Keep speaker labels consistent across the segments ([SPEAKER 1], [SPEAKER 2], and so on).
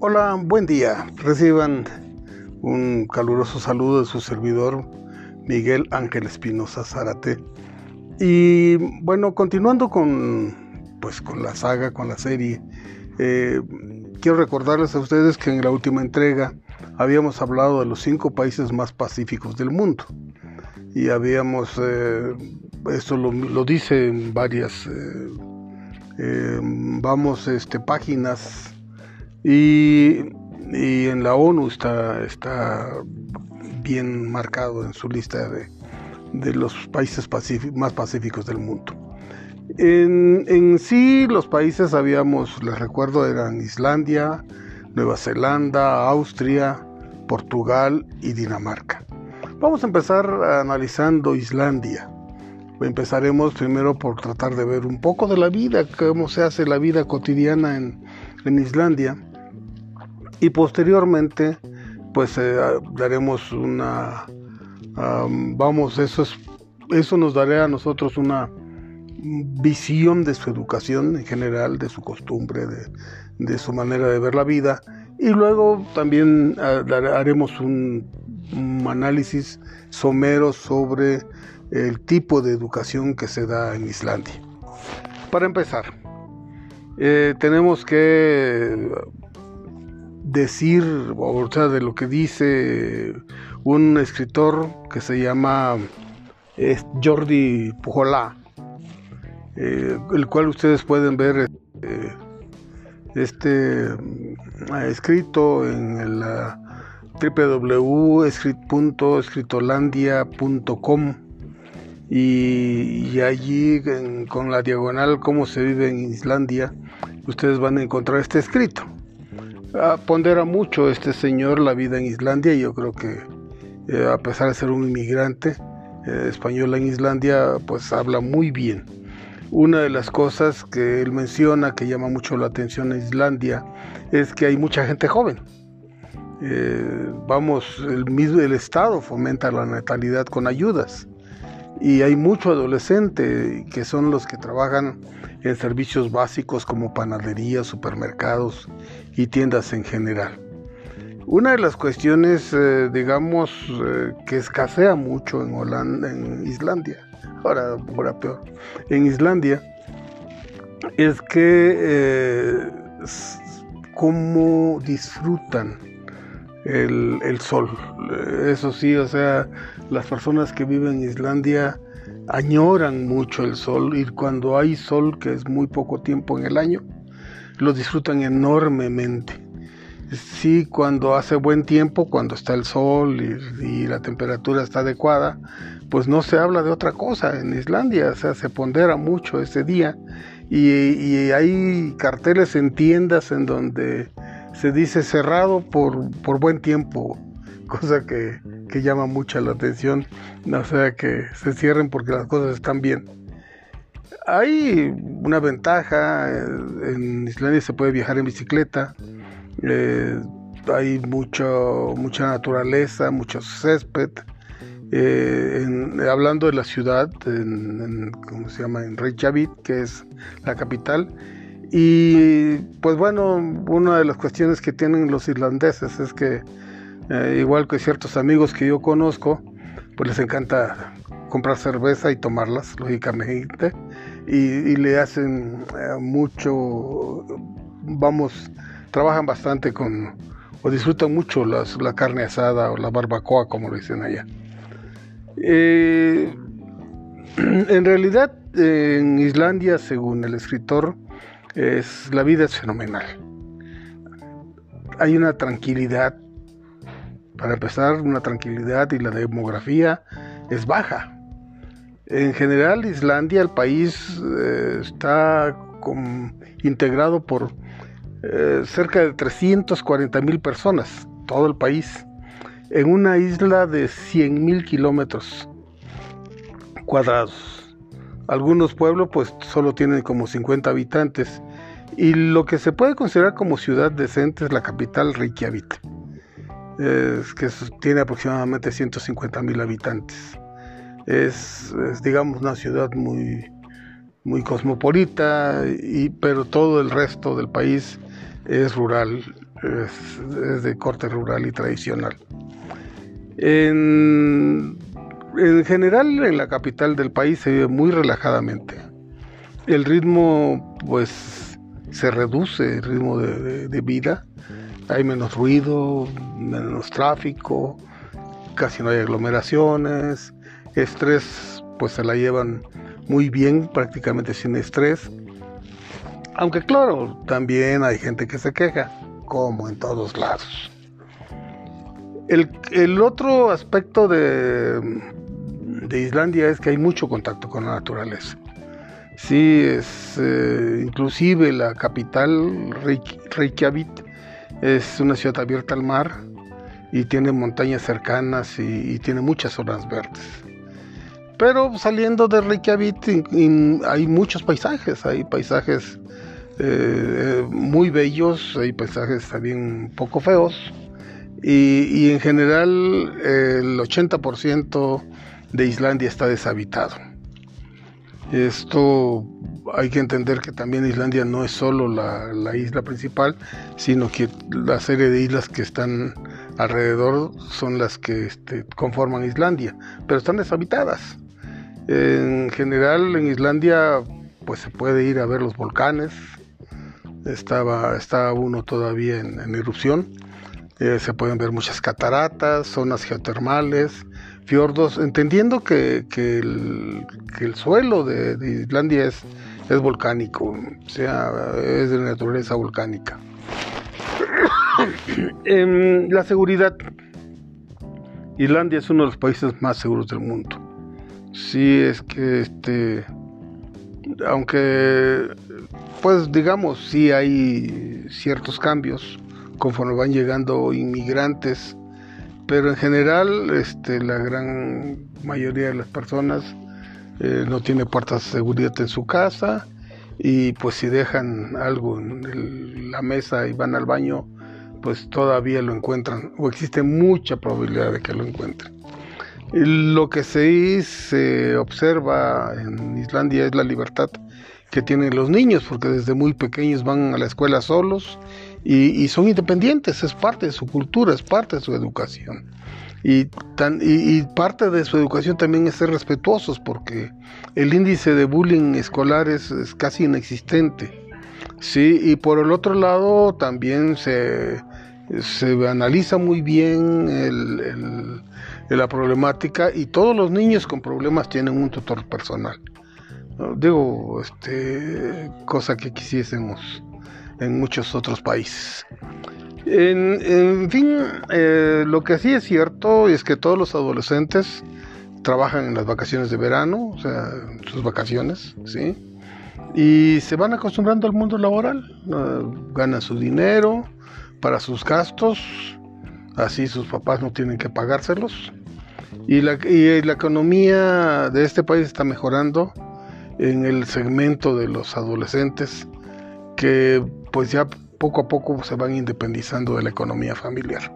[SPEAKER 1] Hola, buen día. Reciban un caluroso saludo de su servidor Miguel Ángel Espinosa Zárate. Y bueno, continuando con pues con la saga, con la serie, eh, quiero recordarles a ustedes que en la última entrega habíamos hablado de los cinco países más pacíficos del mundo y habíamos eh, esto lo, dice en varias eh, vamos este páginas y, en la ONU está bien marcado en su lista de, los países más pacíficos del mundo en, en, sí los países habíamos les recuerdo eran Islandia Nueva Zelanda Austria Portugal y Dinamarca Vamos a empezar analizando Islandia. Empezaremos primero por tratar de ver un poco de la vida, cómo se hace la vida cotidiana en, en Islandia. Y posteriormente, pues eh, daremos una... Vamos, eso, es, eso nos dará a nosotros una visión de su educación en general, de su costumbre, de, de su manera de ver la vida. Y luego también haremos un un análisis somero sobre el tipo de educación que se da en Islandia. Para empezar, eh, tenemos que decir, o sea, de lo que dice un escritor que se llama Jordi Pujolá, eh, el cual ustedes pueden ver eh, este escrito en la www.escritolandia.com y, y, allí con la diagonal cómo se vive en Islandia ustedes van a encontrar este escrito. ah, pondera mucho este señor la vida en Islandia. Y yo creo que eh, a pesar de ser un inmigrante eh, español en Islandia pues habla muy bien. Una de las cosas que él menciona que llama mucho la atención en Islandia es que hay mucha gente joven. Eh, vamos, el, mismo, el Estado fomenta la natalidad con ayudas y hay mucho adolescente que son los que trabajan en servicios básicos como panaderías, supermercados y tiendas en general. Una de las cuestiones, eh, digamos, eh, que escasea mucho en Holanda, en Islandia, ahora, ahora peor, en Islandia, es que eh, cómo disfrutan el, sol. Eso sí, o sea, las personas que viven en Islandia añoran mucho el sol y cuando hay sol, que es muy poco tiempo en el año, lo disfrutan enormemente. Sí, cuando hace buen tiempo, cuando está el sol y, la temperatura está adecuada, pues no se habla de otra cosa en Islandia, o sea, se pondera mucho ese día y, y hay carteles en tiendas en donde se dice cerrado por, por buen tiempo, cosa que, que, llama mucha la atención, o sea que se cierren porque las cosas están bien. Hay una ventaja, eh, en Islandia se puede viajar en bicicleta, eh, hay mucho, mucha naturaleza, mucho césped. Eh, hablando de la ciudad, en, ¿cómo se llama? En Reykjavik, que es la capital, y pues bueno, una de las cuestiones que tienen los irlandeses es que, eh, igual que ciertos amigos que yo conozco, pues les encanta comprar cerveza y tomarlas, lógicamente, y, le hacen eh, mucho, vamos, trabajan bastante con, o disfrutan mucho las, la carne asada o la barbacoa, como lo dicen allá. Eh, en realidad, en Islandia, según el escritor, es, la vida es fenomenal. Hay una tranquilidad, para empezar, una tranquilidad y la demografía es baja. En general, Islandia, el país, eh, está integrado por eh, cerca de 340 mil personas, todo el país, en una isla de 100 mil kilómetros cuadrados. Algunos pueblos pues solo tienen como 50 habitantes y lo que se puede considerar como ciudad decente es la capital Reykjavik, que tiene aproximadamente 150 mil habitantes. Es, digamos una ciudad muy, muy cosmopolita, y, pero todo el resto del país es rural es, de corte rural y tradicional. En, general, en la capital del país se vive muy relajadamente. El ritmo, pues, se reduce, el ritmo de vida. Hay menos ruido, menos tráfico, casi no hay aglomeraciones. Estrés, pues, se la llevan muy bien, prácticamente sin estrés. Aunque claro, también hay gente que se queja como en todos lados. El, otro aspecto de, Islandia es que hay mucho contacto con la naturaleza. Sí, es eh, inclusive la capital, Reykjavik, es una ciudad abierta al mar y tiene montañas cercanas y, tiene muchas zonas verdes. Pero saliendo de Reykjavik hay muchos paisajes, hay paisajes eh, muy bellos, hay paisajes también poco feos y, en general el 80% de Islandia está deshabitado. Esto hay que entender que también Islandia no es solo la, isla principal, sino que la serie de islas que están alrededor son las que este, conforman Islandia, pero están deshabitadas. En general en Islandia pues se puede ir a ver los volcanes, estaba, está uno todavía en, erupción. Eh, se pueden ver muchas cataratas, zonas geotermales, fiordos, entendiendo que, el, suelo de, Islandia es, es volcánico, o sea, es de naturaleza volcánica. en la seguridad, Islandia es uno de los países más seguros del mundo. Sí, es que este, aunque pues digamos, sí hay ciertos cambios conforme van llegando inmigrantes, pero en general este, la gran mayoría de las personas eh, no tiene puertas de seguridad en su casa y pues si dejan algo en la mesa y van al baño, pues todavía lo encuentran o existe mucha probabilidad de que lo encuentren. lo que se, se observa en Islandia es la libertad que tienen los niños, porque desde muy pequeños van a la escuela solos y, son independientes, es parte de su cultura, es parte de su educación. Y, tan, y, parte de su educación también es ser respetuosos, porque el índice de bullying escolar es, casi inexistente. Sí, y por el otro lado también se, se analiza muy bien la problemática y todos los niños con problemas tienen un tutor personal. Digo, este, cosa que quisiésemos en muchos otros países. En, fin, eh, lo que sí es cierto es que todos los adolescentes trabajan en las vacaciones de verano, o sea, sus vacaciones, ¿sí? Y se van acostumbrando al mundo laboral, ganan su dinero para sus gastos, así sus papás no tienen que pagárselos. Y la, y la economía de este país está mejorando en el segmento de los adolescentes que pues ya poco a poco se van independizando de la economía familiar.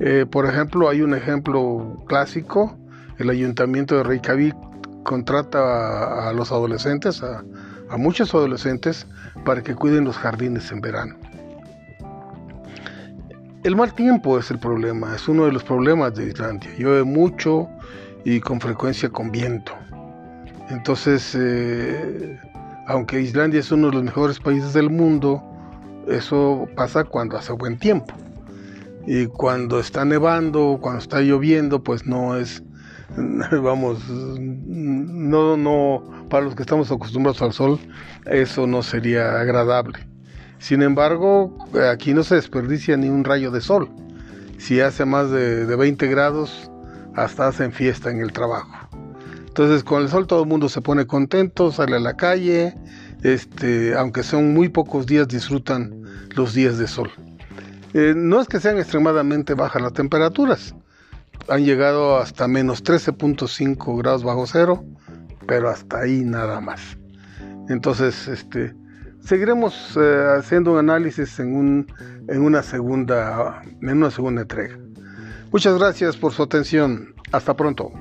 [SPEAKER 1] Eh, por ejemplo, hay un ejemplo clásico, el ayuntamiento de Reykjavik contrata a, los adolescentes, a, muchos adolescentes, para que cuiden los jardines en verano. El mal tiempo es el problema, es uno de los problemas de Islandia. Llueve mucho y con frecuencia con viento. Entonces, eh, aunque Islandia es uno de los mejores países del mundo, eso pasa cuando hace buen tiempo. Y cuando está nevando, cuando está lloviendo, pues no es, vamos, no, no, para los que estamos acostumbrados al sol, eso no sería agradable. Sin embargo, aquí no se desperdicia ni un rayo de sol. Si hace más de, de 20 grados, hasta hacen fiesta en el trabajo. Entonces con el sol todo el mundo se pone contento, sale a la calle, este, aunque son muy pocos días, disfrutan los días de sol. Eh, no es que sean extremadamente bajas las temperaturas, han llegado hasta menos 13.5 grados bajo cero, pero hasta ahí nada más. Entonces, este, seguiremos eh, haciendo un análisis en, un, en, una segunda, en una segunda entrega. Muchas gracias por su atención. Hasta pronto.